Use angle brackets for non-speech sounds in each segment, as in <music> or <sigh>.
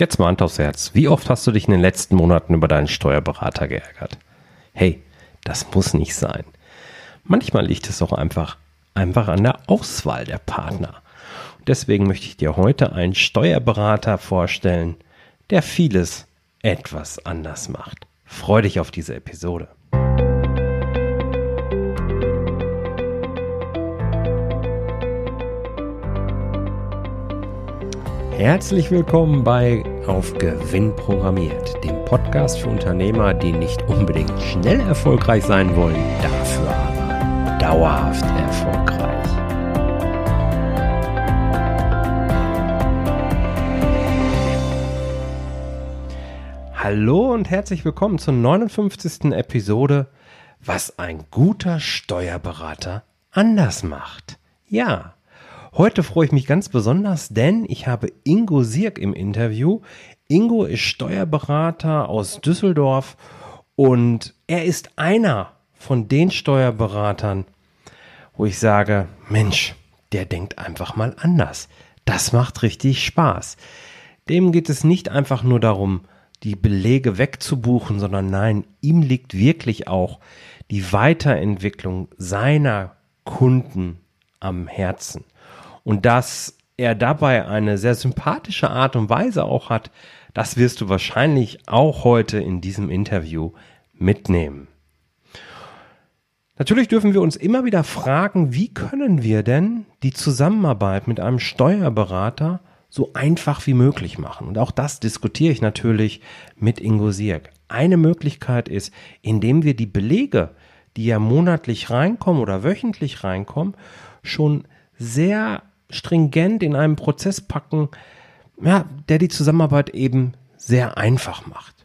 Jetzt mal Hand aufs Herz. Wie oft hast du dich in den letzten Monaten über deinen Steuerberater geärgert? Hey, das muss nicht sein. Manchmal liegt es auch einfach, einfach an der Auswahl der Partner. deswegen möchte ich dir heute einen Steuerberater vorstellen, der vieles etwas anders macht. Freu dich auf diese Episode. Herzlich willkommen bei Auf Gewinn programmiert, dem Podcast für Unternehmer, die nicht unbedingt schnell erfolgreich sein wollen, dafür aber dauerhaft erfolgreich. Hallo und herzlich willkommen zur 59. Episode, was ein guter Steuerberater anders macht. Ja, Heute freue ich mich ganz besonders, denn ich habe Ingo Sirk im Interview. Ingo ist Steuerberater aus Düsseldorf und er ist einer von den Steuerberatern, wo ich sage, Mensch, der denkt einfach mal anders. Das macht richtig Spaß. Dem geht es nicht einfach nur darum, die Belege wegzubuchen, sondern nein, ihm liegt wirklich auch die Weiterentwicklung seiner Kunden am Herzen und dass er dabei eine sehr sympathische Art und Weise auch hat, das wirst du wahrscheinlich auch heute in diesem Interview mitnehmen. Natürlich dürfen wir uns immer wieder fragen, wie können wir denn die Zusammenarbeit mit einem Steuerberater so einfach wie möglich machen. Und auch das diskutiere ich natürlich mit Ingo Sierk. Eine Möglichkeit ist, indem wir die Belege, die ja monatlich reinkommen oder wöchentlich reinkommen, schon sehr stringent in einen Prozess packen, ja, der die Zusammenarbeit eben sehr einfach macht.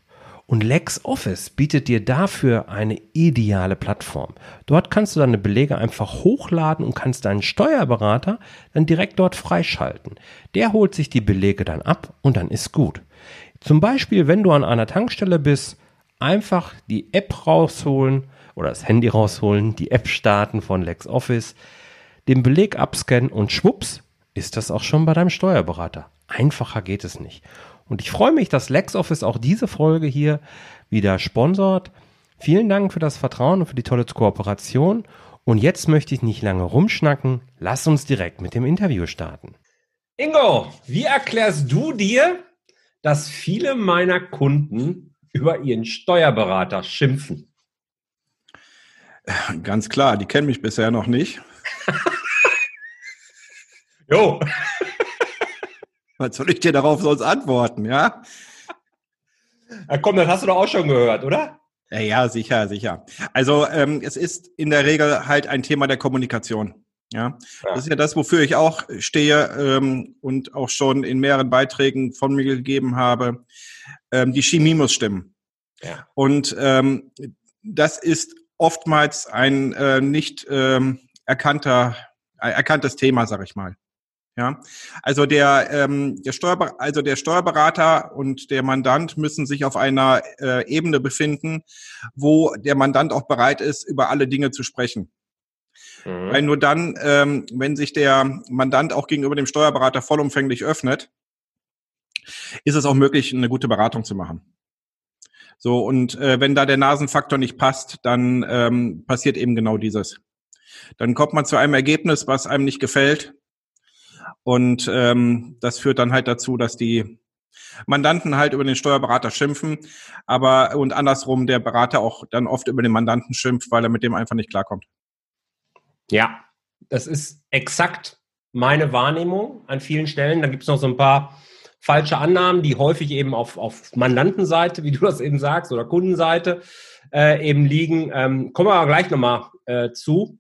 Und LexOffice bietet dir dafür eine ideale Plattform. Dort kannst du deine Belege einfach hochladen und kannst deinen Steuerberater dann direkt dort freischalten. Der holt sich die Belege dann ab und dann ist gut. Zum Beispiel, wenn du an einer Tankstelle bist, einfach die App rausholen oder das Handy rausholen, die App starten von LexOffice, den Beleg abscannen und schwupps, ist das auch schon bei deinem Steuerberater. Einfacher geht es nicht. Und ich freue mich, dass LexOffice auch diese Folge hier wieder sponsort. Vielen Dank für das Vertrauen und für die tolle Kooperation. Und jetzt möchte ich nicht lange rumschnacken. Lass uns direkt mit dem Interview starten. Ingo, wie erklärst du dir, dass viele meiner Kunden über ihren Steuerberater schimpfen? Ganz klar, die kennen mich bisher noch nicht. <laughs> Jo. <laughs> Was soll ich dir darauf sonst antworten, ja? Na komm, das hast du doch auch schon gehört, oder? Ja, ja sicher, sicher. Also ähm, es ist in der Regel halt ein Thema der Kommunikation. Ja? ja. das ist ja das, wofür ich auch stehe ähm, und auch schon in mehreren Beiträgen von mir gegeben habe. Ähm, die Chemie muss stimmen. Ja. Und ähm, das ist oftmals ein äh, nicht ähm, erkannter, erkanntes Thema, sag ich mal. Ja, also der, ähm, der, Steuerber also der Steuerberater und der Mandant müssen sich auf einer äh, Ebene befinden, wo der Mandant auch bereit ist, über alle Dinge zu sprechen. Mhm. Weil nur dann, ähm, wenn sich der Mandant auch gegenüber dem Steuerberater vollumfänglich öffnet, ist es auch möglich, eine gute Beratung zu machen. So, und äh, wenn da der Nasenfaktor nicht passt, dann ähm, passiert eben genau dieses. Dann kommt man zu einem Ergebnis, was einem nicht gefällt und ähm, das führt dann halt dazu, dass die Mandanten halt über den Steuerberater schimpfen, aber und andersrum der Berater auch dann oft über den Mandanten schimpft, weil er mit dem einfach nicht klarkommt. Ja, das ist exakt meine Wahrnehmung an vielen Stellen. Da gibt es noch so ein paar falsche Annahmen, die häufig eben auf, auf Mandantenseite, wie du das eben sagst, oder Kundenseite äh, eben liegen. Ähm, kommen wir aber gleich nochmal äh, zu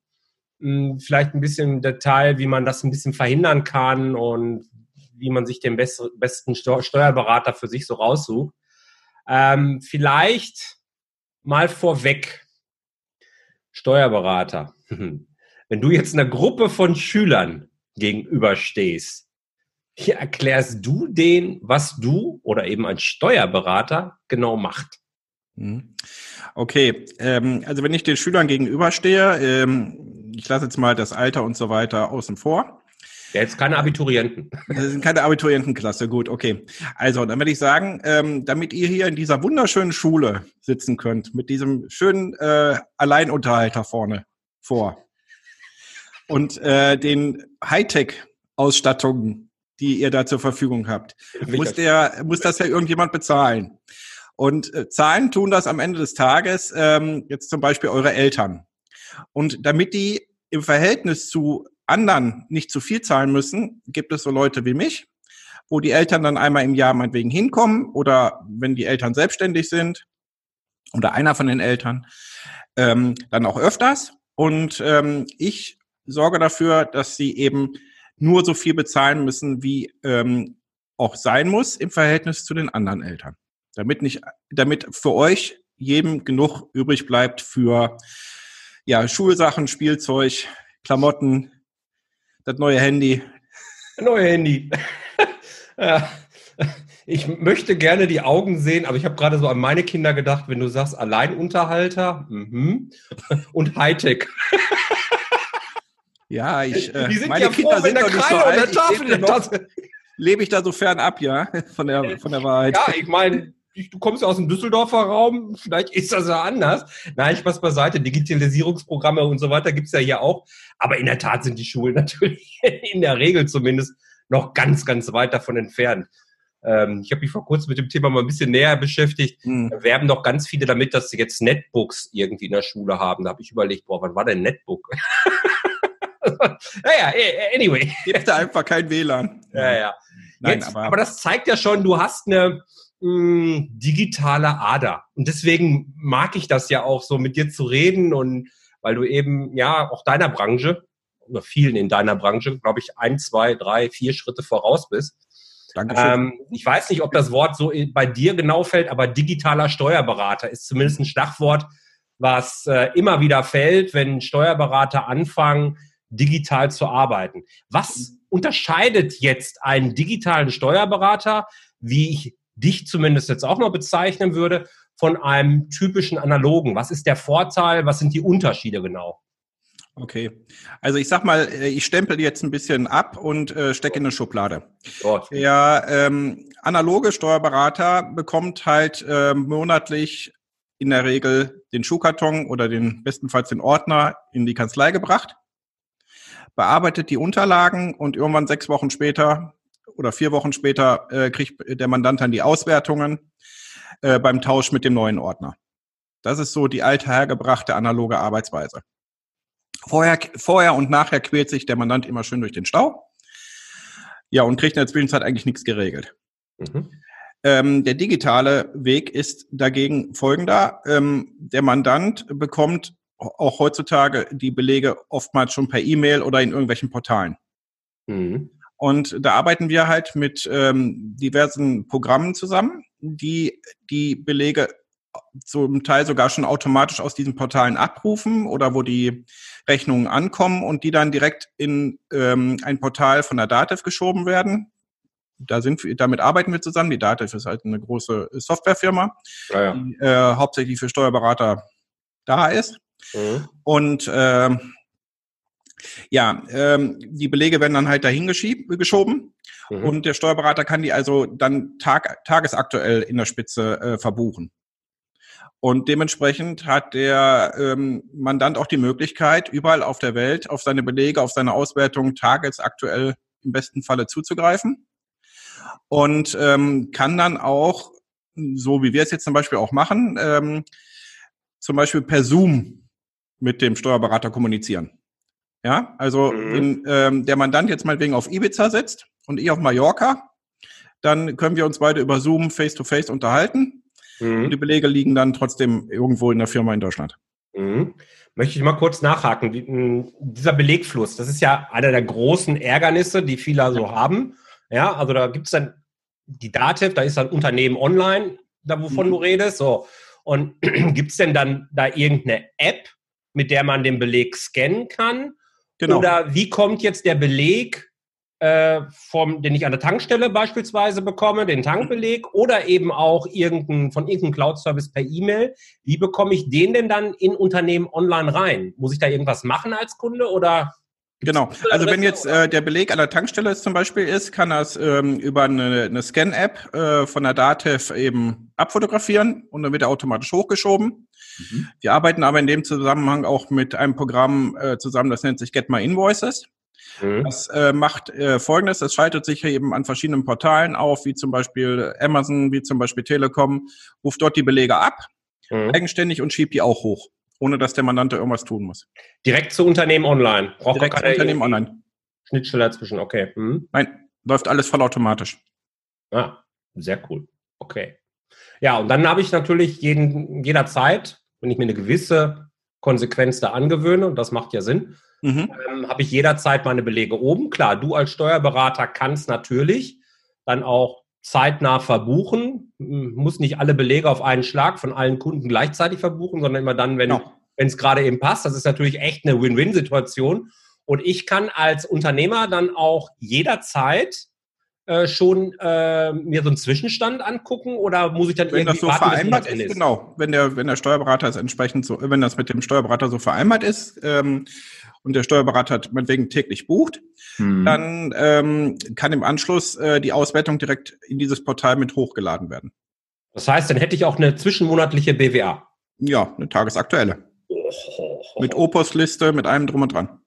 vielleicht ein bisschen im Detail, wie man das ein bisschen verhindern kann und wie man sich den best besten Steuerberater für sich so raussucht. Ähm, vielleicht mal vorweg, Steuerberater. <laughs> Wenn du jetzt einer Gruppe von Schülern gegenüberstehst, wie erklärst du denen, was du oder eben ein Steuerberater genau macht? Mhm. Okay, ähm, also wenn ich den Schülern gegenüberstehe, ähm, ich lasse jetzt mal das Alter und so weiter außen vor. Ja, jetzt keine Abiturienten. Das sind keine Abiturientenklasse, gut, okay. Also, dann würde ich sagen, ähm, damit ihr hier in dieser wunderschönen Schule sitzen könnt, mit diesem schönen äh, Alleinunterhalter vorne vor und äh, den Hightech-Ausstattungen, die ihr da zur Verfügung habt, muss, der, muss das ja irgendjemand bezahlen. Und äh, Zahlen tun das am Ende des Tages ähm, jetzt zum Beispiel eure Eltern. Und damit die im Verhältnis zu anderen nicht zu viel zahlen müssen, gibt es so Leute wie mich, wo die Eltern dann einmal im Jahr meinetwegen hinkommen oder wenn die Eltern selbstständig sind oder einer von den Eltern, ähm, dann auch öfters. Und ähm, ich sorge dafür, dass sie eben nur so viel bezahlen müssen, wie ähm, auch sein muss im Verhältnis zu den anderen Eltern. Damit nicht, damit für euch jedem genug übrig bleibt für ja, Schulsachen, Spielzeug, Klamotten, das neue Handy. Neue Handy. <laughs> ja. Ich möchte gerne die Augen sehen, aber ich habe gerade so an meine Kinder gedacht, wenn du sagst Alleinunterhalter mhm. und Hightech. <laughs> Ja, ich, äh, meine ja Kinder sind doch nicht so alt. Ich lebe, noch, lebe ich da so fern ab, ja, <laughs> von der, von der Wahrheit. Ja, ich meine, du kommst ja aus dem Düsseldorfer Raum, vielleicht ist das ja anders. Nein, ich was beiseite, Digitalisierungsprogramme und so weiter gibt's ja hier auch. Aber in der Tat sind die Schulen <laughs> natürlich in der Regel zumindest noch ganz, ganz weit davon entfernt. Ähm, ich habe mich vor kurzem mit dem Thema mal ein bisschen näher beschäftigt. Mhm. Da werben doch ganz viele damit, dass sie jetzt Netbooks irgendwie in der Schule haben. Da habe ich überlegt, boah, wann war denn Netbook? <laughs> naja, anyway. Gibt da einfach kein WLAN. Ja, ja. Nein, Jetzt, aber, aber das zeigt ja schon, du hast eine mh, mm, digitale Ader. Und deswegen mag ich das ja auch so mit dir zu reden und weil du eben ja auch deiner Branche oder vielen in deiner Branche, glaube ich, ein, zwei, drei, vier Schritte voraus bist. Ähm, ich weiß nicht, ob das Wort so bei dir genau fällt, aber digitaler Steuerberater ist zumindest ein Schlagwort, was äh, immer wieder fällt, wenn Steuerberater anfangen, digital zu arbeiten. Was unterscheidet jetzt einen digitalen Steuerberater, wie ich dich zumindest jetzt auch mal bezeichnen würde, von einem typischen analogen? Was ist der Vorteil? Was sind die Unterschiede genau? Okay, also ich sag mal, äh, ich stempel jetzt ein bisschen ab und äh, stecke in eine Schublade. Gott. Der ähm, analoge Steuerberater bekommt halt äh, monatlich in der Regel den Schuhkarton oder den bestenfalls den Ordner in die Kanzlei gebracht, bearbeitet die Unterlagen und irgendwann sechs Wochen später oder vier Wochen später äh, kriegt der Mandant dann die Auswertungen äh, beim Tausch mit dem neuen Ordner. Das ist so die alte hergebrachte analoge Arbeitsweise. Vorher, vorher und nachher quält sich der Mandant immer schön durch den Stau. Ja, und kriegt in der Zwischenzeit eigentlich nichts geregelt. Mhm. Ähm, der digitale Weg ist dagegen folgender. Ähm, der Mandant bekommt auch heutzutage die Belege oftmals schon per E-Mail oder in irgendwelchen Portalen. Mhm. Und da arbeiten wir halt mit ähm, diversen Programmen zusammen, die die Belege zum Teil sogar schon automatisch aus diesen Portalen abrufen oder wo die Rechnungen ankommen und die dann direkt in ähm, ein Portal von der Dativ geschoben werden. Da sind wir, damit arbeiten wir zusammen. Die Dativ ist halt eine große Softwarefirma, ja, ja. die äh, hauptsächlich für Steuerberater da ist. Mhm. Und äh, ja, ähm, die Belege werden dann halt dahin geschoben mhm. und der Steuerberater kann die also dann tag, tagesaktuell in der Spitze äh, verbuchen. Und dementsprechend hat der ähm, Mandant auch die Möglichkeit, überall auf der Welt auf seine Belege, auf seine Auswertung tagesaktuell im besten Falle zuzugreifen. Und ähm, kann dann auch, so wie wir es jetzt zum Beispiel auch machen, ähm, zum Beispiel per Zoom mit dem Steuerberater kommunizieren. Ja, also mhm. wenn ähm, der Mandant jetzt mal wegen auf Ibiza sitzt und ich auf Mallorca, dann können wir uns beide über Zoom face-to-face -face unterhalten mhm. und die Belege liegen dann trotzdem irgendwo in der Firma in Deutschland. Mhm. Möchte ich mal kurz nachhaken. Dieser Belegfluss, das ist ja einer der großen Ärgernisse, die viele so haben. Ja, also da gibt es dann die Dativ, da ist dann Unternehmen online, da wovon mhm. du redest. So. Und <clears throat> gibt es denn dann da irgendeine App, mit der man den Beleg scannen kann? Genau. Oder wie kommt jetzt der Beleg, äh, vom, den ich an der Tankstelle beispielsweise bekomme, den Tankbeleg, oder eben auch irgendein, von irgendeinem Cloud-Service per E-Mail? Wie bekomme ich den denn dann in Unternehmen online rein? Muss ich da irgendwas machen als Kunde oder? Genau. Also wenn jetzt äh, der Beleg an der Tankstelle ist, zum Beispiel ist, kann das ähm, über eine, eine Scan-App äh, von der Datev eben abfotografieren und dann wird er automatisch hochgeschoben. Mhm. Wir arbeiten aber in dem Zusammenhang auch mit einem Programm äh, zusammen, das nennt sich Get My Invoices. Mhm. Das äh, macht äh, Folgendes, das schaltet sich eben an verschiedenen Portalen auf, wie zum Beispiel Amazon, wie zum Beispiel Telekom, ruft dort die Belege ab, mhm. eigenständig und schiebt die auch hoch, ohne dass der Mandante irgendwas tun muss. Direkt zu Unternehmen online? Braucht Direkt zu Unternehmen online. Schnittstelle dazwischen, okay. Mhm. Nein, läuft alles vollautomatisch. Ah, sehr cool. Okay. Ja, und dann habe ich natürlich jeden, jederzeit, wenn ich mir eine gewisse Konsequenz da angewöhne, und das macht ja Sinn, mhm. ähm, habe ich jederzeit meine Belege oben. Klar, du als Steuerberater kannst natürlich dann auch zeitnah verbuchen, muss nicht alle Belege auf einen Schlag von allen Kunden gleichzeitig verbuchen, sondern immer dann, wenn genau. es gerade eben passt. Das ist natürlich echt eine Win-Win-Situation. Und ich kann als Unternehmer dann auch jederzeit äh, schon äh, mir so einen Zwischenstand angucken oder muss ich dann wenn irgendwie das so warten, vereinbart ist, ist, Genau, wenn der wenn der Steuerberater es entsprechend so, wenn das mit dem Steuerberater so vereinbart ist ähm, und der Steuerberater meinetwegen täglich bucht, hm. dann ähm, kann im Anschluss äh, die Auswertung direkt in dieses Portal mit hochgeladen werden. Das heißt, dann hätte ich auch eine zwischenmonatliche BWA. Ja, eine tagesaktuelle. Oh, oh, oh. Mit Opus-Liste, mit allem drum und dran.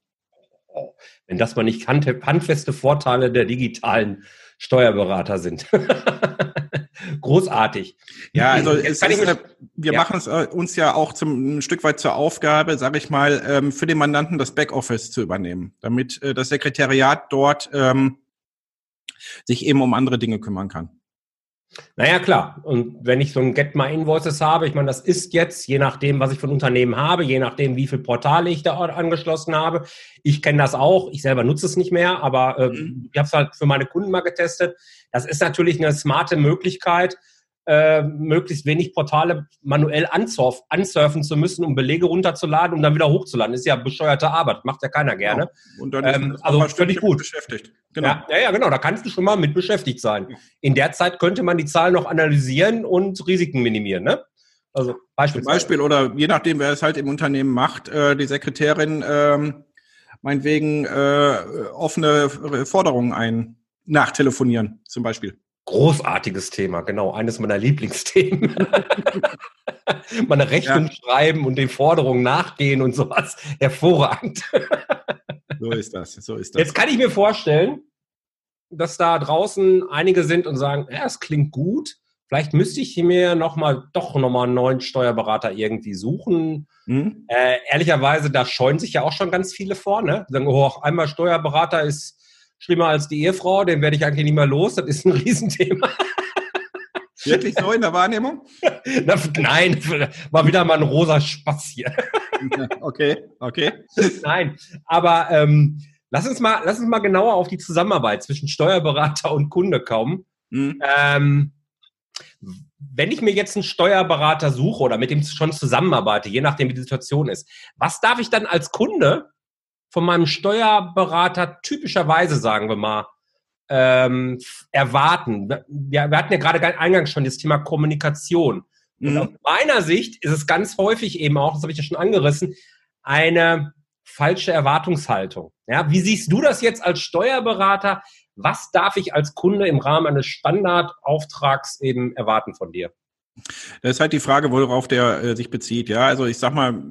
Wenn das mal nicht handfeste Vorteile der digitalen Steuerberater sind. <laughs> Großartig. Ja, also es ist, wir ja. machen es äh, uns ja auch zum ein Stück weit zur Aufgabe, sage ich mal, ähm, für den Mandanten das Backoffice zu übernehmen, damit äh, das Sekretariat dort ähm, sich eben um andere Dinge kümmern kann. Naja, klar. Und wenn ich so ein Get My Invoices habe, ich meine, das ist jetzt, je nachdem, was ich von Unternehmen habe, je nachdem, wie viele Portale ich da angeschlossen habe. Ich kenne das auch. Ich selber nutze es nicht mehr, aber äh, mhm. ich habe es halt für meine Kunden mal getestet. Das ist natürlich eine smarte Möglichkeit, äh, möglichst wenig Portale manuell ansurf, ansurfen zu müssen, um Belege runterzuladen, um dann wieder hochzuladen. Ist ja bescheuerte Arbeit, macht ja keiner gerne. Genau. Und dann ist ähm, also völlig gut beschäftigt. Genau. Ja, ja, ja, genau. Da kannst du schon mal mit beschäftigt sein. In der Zeit könnte man die Zahlen noch analysieren und Risiken minimieren. Ne? Also Beispiel. Zum Beispiel oder je nachdem, wer es halt im Unternehmen macht, äh, die Sekretärin ähm, meinetwegen äh, offene Forderungen ein nachtelefonieren, zum Beispiel. Großartiges Thema, genau, eines meiner Lieblingsthemen. <laughs> Meine Rechnung ja. schreiben und den Forderungen nachgehen und sowas. Hervorragend. so ist das, so ist das. Jetzt kann ich mir vorstellen, dass da draußen einige sind und sagen, ja, es klingt gut. Vielleicht müsste ich mir noch mal, doch nochmal einen neuen Steuerberater irgendwie suchen. Mhm. Äh, ehrlicherweise, da scheuen sich ja auch schon ganz viele vor. Ne? Sagen, oh, einmal Steuerberater ist schlimmer als die Ehefrau, den werde ich eigentlich nicht mehr los, das ist ein <laughs> Riesenthema. Wirklich so in der Wahrnehmung? <laughs> Na, nein, war wieder mal ein rosa Spaß hier. <laughs> okay, okay. Nein, aber ähm, lass, uns mal, lass uns mal genauer auf die Zusammenarbeit zwischen Steuerberater und Kunde kommen. Mhm. Ähm, wenn ich mir jetzt einen Steuerberater suche oder mit dem schon zusammenarbeite, je nachdem wie die Situation ist, was darf ich dann als Kunde von meinem Steuerberater typischerweise, sagen wir mal, ähm, erwarten? Wir, wir hatten ja gerade eingangs schon das Thema Kommunikation. Und mhm. aus meiner Sicht ist es ganz häufig eben auch, das habe ich ja schon angerissen, eine falsche Erwartungshaltung. Ja, wie siehst du das jetzt als Steuerberater? Was darf ich als Kunde im Rahmen eines Standardauftrags eben erwarten von dir? Das ist halt die Frage, worauf der äh, sich bezieht. Ja, also ich sag mal,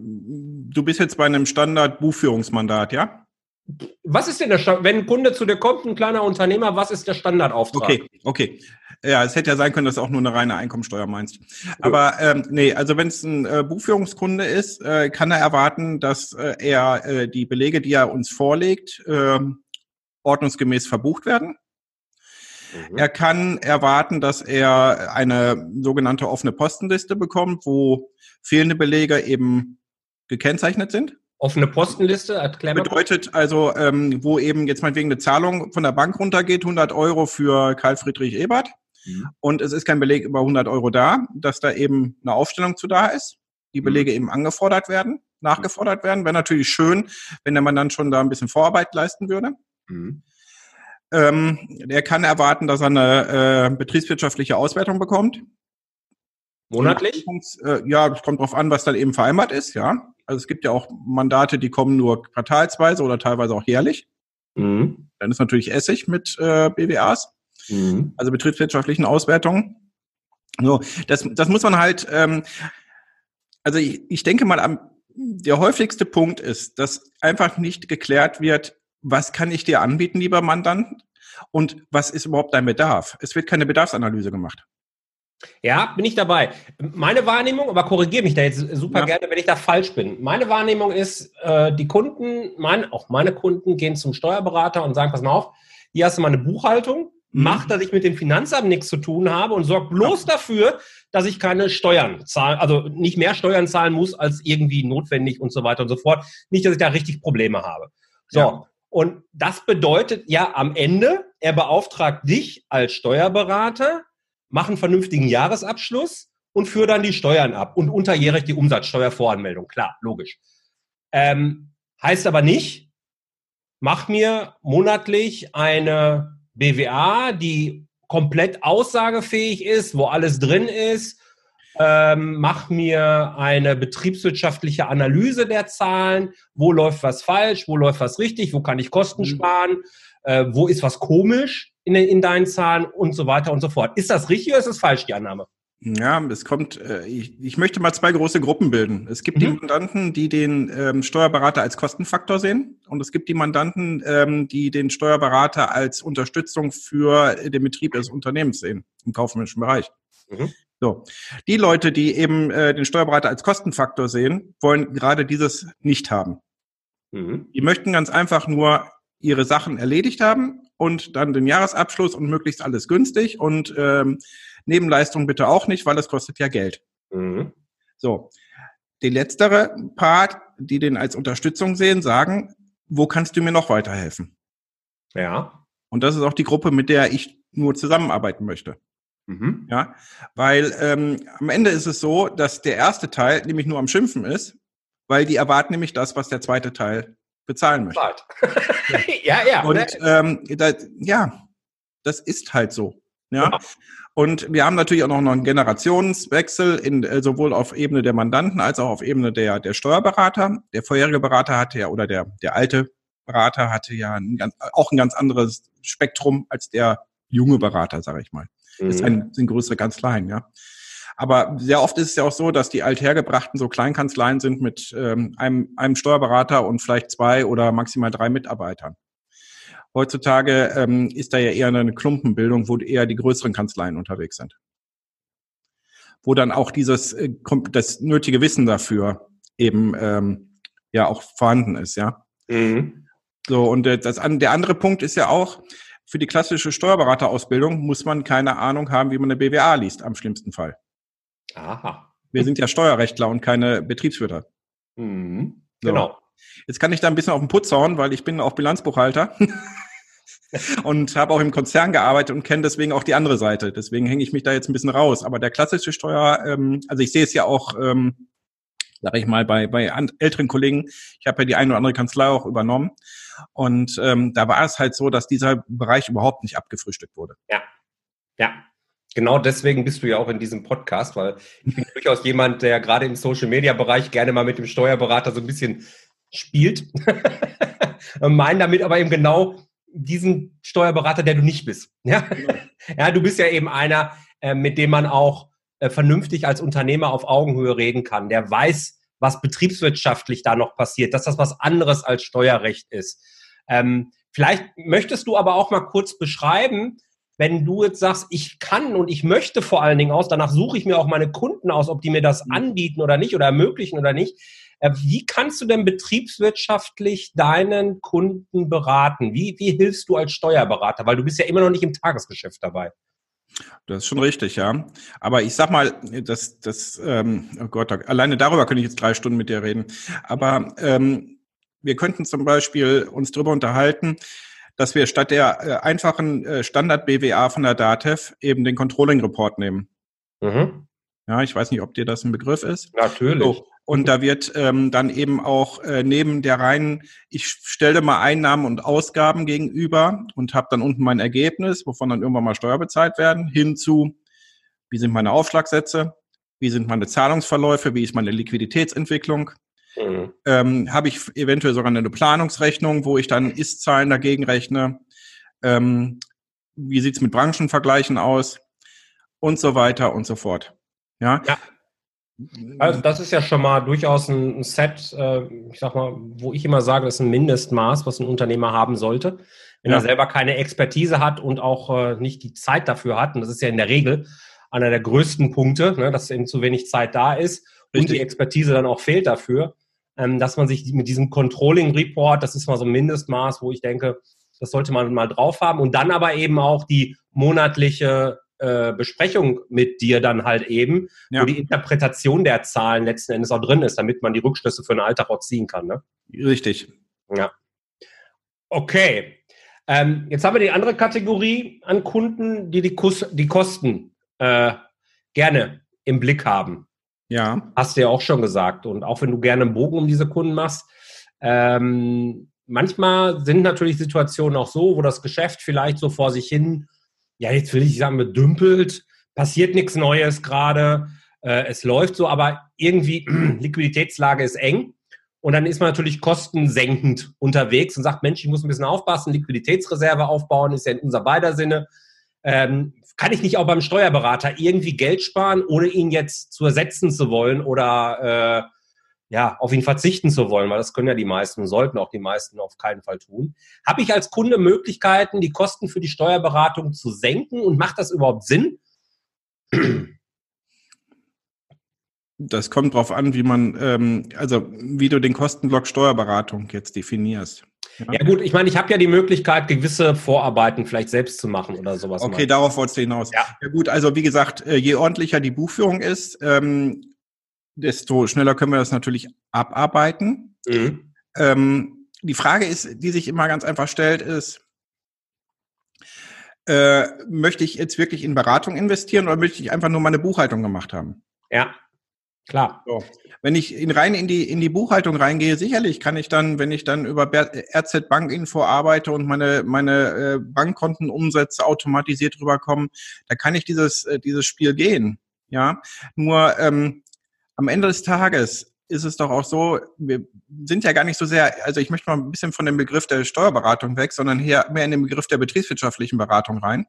du bist jetzt bei einem Standard-Buchführungsmandat, ja? Was ist denn der Stand, wenn ein Kunde zu dir kommt, ein kleiner Unternehmer, was ist der Standardauftrag? Okay, okay. Ja, es hätte ja sein können, dass du auch nur eine reine Einkommensteuer meinst. Aber ähm, nee, also wenn es ein äh, Buchführungskunde ist, äh, kann er erwarten, dass äh, er äh, die Belege, die er uns vorlegt, äh, ordnungsgemäß verbucht werden. Mhm. Er kann erwarten, dass er eine sogenannte offene Postenliste bekommt, wo fehlende Belege eben gekennzeichnet sind. Offene Postenliste, mal. Bedeutet also, ähm, wo eben jetzt meinetwegen eine Zahlung von der Bank runtergeht, 100 Euro für Karl Friedrich Ebert. Mhm. Und es ist kein Beleg über 100 Euro da, dass da eben eine Aufstellung zu da ist. Die Belege mhm. eben angefordert werden, nachgefordert werden. Wäre natürlich schön, wenn der Mann dann schon da ein bisschen Vorarbeit leisten würde. Mhm. Ähm, er kann erwarten, dass er eine äh, betriebswirtschaftliche Auswertung bekommt. Monatlich? Äh, ja, es kommt drauf an, was dann eben vereinbart ist, ja. Also es gibt ja auch Mandate, die kommen nur quartalsweise oder teilweise auch jährlich. Mhm. Dann ist natürlich Essig mit äh, BWAs, mhm. also betriebswirtschaftlichen Auswertungen. So, das, das muss man halt, ähm, also ich, ich denke mal, am, der häufigste Punkt ist, dass einfach nicht geklärt wird, was kann ich dir anbieten, lieber Mandant, und was ist überhaupt dein Bedarf. Es wird keine Bedarfsanalyse gemacht. Ja, bin ich dabei. Meine Wahrnehmung, aber korrigiere mich da jetzt super ja. gerne, wenn ich da falsch bin. Meine Wahrnehmung ist, äh, die Kunden, mein, auch meine Kunden gehen zum Steuerberater und sagen, pass mal auf, hier hast du mal eine Buchhaltung, mhm. mach, dass ich mit dem Finanzamt nichts zu tun habe und sorg bloß ja. dafür, dass ich keine Steuern zahlen, also nicht mehr Steuern zahlen muss als irgendwie notwendig und so weiter und so fort. Nicht, dass ich da richtig Probleme habe. So. Ja. Und das bedeutet ja am Ende, er beauftragt dich als Steuerberater, mach einen vernünftigen Jahresabschluss und führe dann die Steuern ab und unterjährig die Umsatzsteuervoranmeldung. Klar, logisch. Ähm, heißt aber nicht, mach mir monatlich eine BWA, die komplett aussagefähig ist, wo alles drin ist. Ähm, mach mir eine betriebswirtschaftliche Analyse der Zahlen. Wo läuft was falsch? Wo läuft was richtig? Wo kann ich Kosten mhm. sparen? Äh, wo ist was komisch? in, in deinen Zahlen und so weiter und so fort. Ist das richtig oder ist das falsch, die Annahme? Ja, es kommt, äh, ich, ich möchte mal zwei große Gruppen bilden. Es gibt mhm. die Mandanten, die den ähm, Steuerberater als Kostenfaktor sehen und es gibt die Mandanten, ähm, die den Steuerberater als Unterstützung für den Betrieb des Unternehmens sehen, im kaufmännischen Bereich. Mhm. So, die Leute, die eben äh, den Steuerberater als Kostenfaktor sehen, wollen gerade dieses nicht haben. Mhm. Die möchten ganz einfach nur ihre Sachen erledigt haben und dann den Jahresabschluss und möglichst alles günstig und ähm, Nebenleistung bitte auch nicht, weil es kostet ja Geld. Mhm. So. Die letztere Part, die den als Unterstützung sehen, sagen, wo kannst du mir noch weiterhelfen? Ja. Und das ist auch die Gruppe, mit der ich nur zusammenarbeiten möchte. Mhm. Ja, weil ähm, am Ende ist es so, dass der erste Teil nämlich nur am Schimpfen ist, weil die erwarten nämlich das, was der zweite Teil bezahlen möchte. <laughs> ja, ja. Und ähm, da, ja, das ist halt so. Ja. ja. Und wir haben natürlich auch noch einen Generationswechsel in, äh, sowohl auf Ebene der Mandanten als auch auf Ebene der, der Steuerberater. Der vorherige Berater hatte ja, oder der, der alte Berater hatte ja ein ganz, auch ein ganz anderes Spektrum als der junge Berater, sage ich mal. Mhm. Das sind größere Kanzleien, ja. Aber sehr oft ist es ja auch so, dass die althergebrachten so Kleinkanzleien sind mit ähm, einem, einem Steuerberater und vielleicht zwei oder maximal drei Mitarbeitern. Heutzutage ähm, ist da ja eher eine Klumpenbildung, wo eher die größeren Kanzleien unterwegs sind. Wo dann auch dieses äh, das nötige Wissen dafür eben ähm, ja auch vorhanden ist, ja. Mhm. So, und äh, das, der andere Punkt ist ja auch, für die klassische Steuerberaterausbildung muss man keine Ahnung haben, wie man eine BWA liest, am schlimmsten Fall. Aha. Wir sind ja Steuerrechtler und keine Betriebswirte. Mhm. So. Genau. Jetzt kann ich da ein bisschen auf den Putz hauen, weil ich bin auch Bilanzbuchhalter <laughs> und habe auch im Konzern gearbeitet und kenne deswegen auch die andere Seite. Deswegen hänge ich mich da jetzt ein bisschen raus. Aber der klassische Steuer, ähm, also ich sehe es ja auch, ähm, sage ich mal, bei, bei älteren Kollegen. Ich habe ja die eine oder andere Kanzlei auch übernommen. Und ähm, da war es halt so, dass dieser Bereich überhaupt nicht abgefrühstückt wurde. Ja. Ja, genau deswegen bist du ja auch in diesem Podcast, weil ich bin durchaus jemand, der gerade im Social Media Bereich gerne mal mit dem Steuerberater so ein bisschen spielt. <laughs> Meinen damit aber eben genau diesen Steuerberater, der du nicht bist. Ja, genau. ja du bist ja eben einer, äh, mit dem man auch äh, vernünftig als Unternehmer auf Augenhöhe reden kann, der weiß, was betriebswirtschaftlich da noch passiert, dass das was anderes als Steuerrecht ist. Ähm, vielleicht möchtest du aber auch mal kurz beschreiben, wenn du jetzt sagst, ich kann und ich möchte vor allen Dingen aus, danach suche ich mir auch meine Kunden aus, ob die mir das mhm. anbieten oder nicht oder ermöglichen oder nicht. Äh, wie kannst du denn betriebswirtschaftlich deinen Kunden beraten? Wie, wie hilfst du als Steuerberater? Weil du bist ja immer noch nicht im Tagesgeschäft dabei. Das ist schon richtig, ja. Aber ich sag mal, das, das, ähm, oh Gott, alleine darüber könnte ich jetzt drei Stunden mit dir reden. Aber ähm, wir könnten zum Beispiel uns darüber unterhalten, dass wir statt der äh, einfachen äh, Standard-BWA von der DATEV eben den Controlling-Report nehmen. Mhm. Ja, ich weiß nicht, ob dir das ein Begriff ist. Natürlich. So. Und da wird ähm, dann eben auch äh, neben der reinen, ich stelle mal Einnahmen und Ausgaben gegenüber und habe dann unten mein Ergebnis, wovon dann irgendwann mal Steuer bezahlt werden, hinzu, wie sind meine Aufschlagsätze, wie sind meine Zahlungsverläufe, wie ist meine Liquiditätsentwicklung. Mhm. Ähm, Habe ich eventuell sogar eine Planungsrechnung, wo ich dann Ist-Zahlen dagegen rechne? Ähm, wie sieht's mit Branchenvergleichen aus? Und so weiter und so fort. Ja. ja. Also das ist ja schon mal durchaus ein Set, äh, ich sag mal, wo ich immer sage, das ist ein Mindestmaß, was ein Unternehmer haben sollte. Wenn ja. er selber keine Expertise hat und auch äh, nicht die Zeit dafür hat, und das ist ja in der Regel einer der größten Punkte, ne, dass eben zu wenig Zeit da ist Richtig. und die Expertise dann auch fehlt dafür, ähm, dass man sich mit diesem Controlling Report, das ist mal so ein Mindestmaß, wo ich denke, das sollte man mal drauf haben und dann aber eben auch die monatliche äh, Besprechung mit dir dann halt eben, ja. wo die Interpretation der Zahlen letzten Endes auch drin ist, damit man die Rückschlüsse für den Alltag auch ziehen kann. Ne? Richtig. Ja. Okay. Ähm, jetzt haben wir die andere Kategorie an Kunden, die die, Kus die Kosten äh, gerne im Blick haben. Ja. Hast du ja auch schon gesagt. Und auch wenn du gerne einen Bogen um diese Kunden machst, ähm, manchmal sind natürlich Situationen auch so, wo das Geschäft vielleicht so vor sich hin, ja, jetzt will ich sagen, bedümpelt, passiert nichts Neues gerade, äh, es läuft so, aber irgendwie <clears throat> Liquiditätslage ist eng. Und dann ist man natürlich kostensenkend unterwegs und sagt, Mensch, ich muss ein bisschen aufpassen, Liquiditätsreserve aufbauen, ist ja in unser beider Sinne. Ähm, kann ich nicht auch beim Steuerberater irgendwie Geld sparen, ohne ihn jetzt zu ersetzen zu wollen oder äh, ja, auf ihn verzichten zu wollen, weil das können ja die meisten, sollten auch die meisten auf keinen Fall tun. Habe ich als Kunde Möglichkeiten, die Kosten für die Steuerberatung zu senken und macht das überhaupt Sinn? Das kommt drauf an, wie man, ähm, also wie du den Kostenblock Steuerberatung jetzt definierst. Ja, ja gut, ich meine, ich habe ja die Möglichkeit, gewisse Vorarbeiten vielleicht selbst zu machen oder sowas. Okay, mal. darauf wolltest du hinaus. Ja. ja gut, also wie gesagt, äh, je ordentlicher die Buchführung ist, ähm, desto schneller können wir das natürlich abarbeiten. Mhm. Ähm, die Frage ist, die sich immer ganz einfach stellt, ist, äh, möchte ich jetzt wirklich in Beratung investieren oder möchte ich einfach nur meine Buchhaltung gemacht haben? Ja, klar. So. Wenn ich in, rein in die, in die Buchhaltung reingehe, sicherlich kann ich dann, wenn ich dann über RZ Bankinfo arbeite und meine, meine äh, Bankkontenumsätze automatisiert rüberkommen, da kann ich dieses, äh, dieses Spiel gehen. Ja, nur ähm, am Ende des Tages ist es doch auch so, wir sind ja gar nicht so sehr, also ich möchte mal ein bisschen von dem Begriff der Steuerberatung weg, sondern hier mehr in den Begriff der betriebswirtschaftlichen Beratung rein.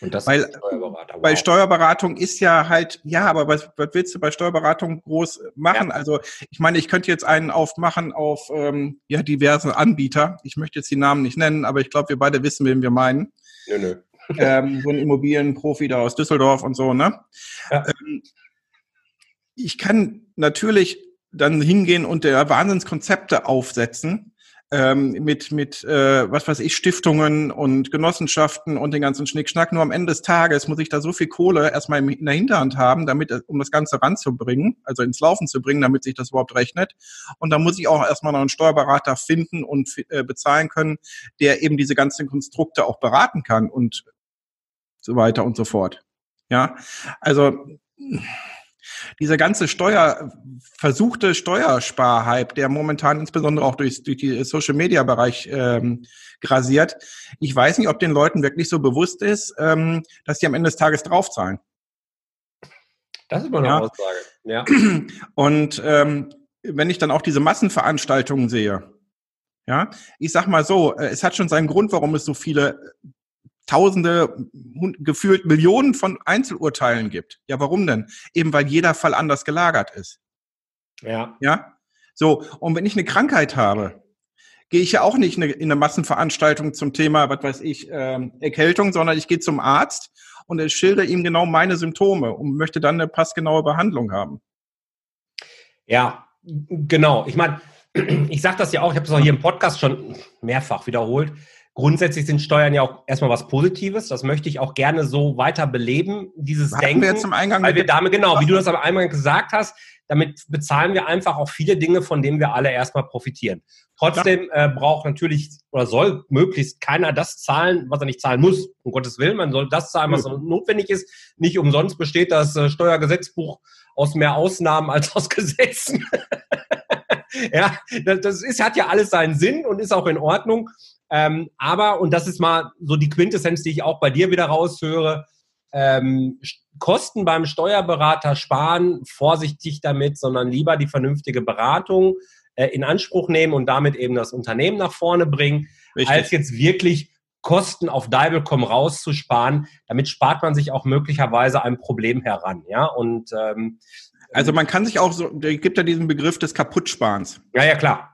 Und das Weil, ist Steuerberater. Wow. Bei Steuerberatung ist ja halt, ja, aber was, was willst du bei Steuerberatung groß machen? Ja. Also ich meine, ich könnte jetzt einen aufmachen auf ähm, ja, diverse Anbieter. Ich möchte jetzt die Namen nicht nennen, aber ich glaube, wir beide wissen, wen wir meinen. Nö, nö. ähm, so ein Immobilienprofi da aus Düsseldorf und so, ne? Ja. Ähm, ich kann natürlich dann hingehen und der Wahnsinnskonzepte aufsetzen ähm, mit, mit äh, was weiß ich, Stiftungen und Genossenschaften und den ganzen Schnickschnack. Nur am Ende des Tages muss ich da so viel Kohle erstmal in der Hinterhand haben, damit, um das Ganze ranzubringen, also ins Laufen zu bringen, damit sich das überhaupt rechnet. Und da muss ich auch erstmal noch einen Steuerberater finden und äh, bezahlen können, der eben diese ganzen Konstrukte auch beraten kann und so weiter und so fort. Ja, also dieser ganze Steuer, versuchte Steuersparhype, der momentan insbesondere auch durch, durch die Social Media Bereich ähm, grasiert, ich weiß nicht, ob den Leuten wirklich so bewusst ist, ähm, dass die am Ende des Tages draufzahlen. Das ist mal eine ja. Aussage. Ja. <clears throat> Und ähm, wenn ich dann auch diese Massenveranstaltungen sehe, ja, ich sag mal so, äh, es hat schon seinen Grund, warum es so viele Tausende, gefühlt Millionen von Einzelurteilen gibt. Ja, warum denn? Eben weil jeder Fall anders gelagert ist. Ja. Ja. So, und wenn ich eine Krankheit habe, gehe ich ja auch nicht in eine, Massenveranstaltung zum Thema, was weiß ich, ähm, Erkältung, sondern ich gehe zum Arzt und er schildert ihm genau meine Symptome und möchte dann eine passgenaue Behandlung haben. Ja, genau. Ich meine, <clears throat> ich sage das ja auch, ich habe das auch hier im Podcast schon mehrfach wiederholt. Grundsätzlich sind Steuern ja auch erstmal was Positives. Das möchte ich auch gerne so weiter beleben, dieses Hatten Denken. Wir jetzt im Eingang weil wir damit, genau, wie du das am Eingang gesagt hast, damit bezahlen wir einfach auch viele Dinge, von denen wir alle erstmal profitieren. Trotzdem äh, braucht natürlich oder soll möglichst keiner das zahlen, was er nicht zahlen muss. Um Gottes Willen, man soll das zahlen, was mhm. notwendig ist. Nicht umsonst besteht das äh, Steuergesetzbuch aus mehr Ausnahmen als aus <laughs> Gesetzen. ja, das, das ist, hat ja alles seinen Sinn und ist auch in Ordnung. Ähm, aber, und das ist mal so die Quintessenz, die ich auch bei dir wieder raushöre, ähm, Kosten beim Steuerberater sparen, vorsichtig damit, sondern lieber die vernünftige Beratung äh, in Anspruch nehmen und damit eben das Unternehmen nach vorne bringen, Richtig. als jetzt wirklich Kosten auf Deibelcom rauszusparen. Damit spart man sich auch möglicherweise ein Problem heran. Ja, und ähm, also man kann sich auch so, gibt ja diesen Begriff des Kaputtsparens. Ja, ja, klar.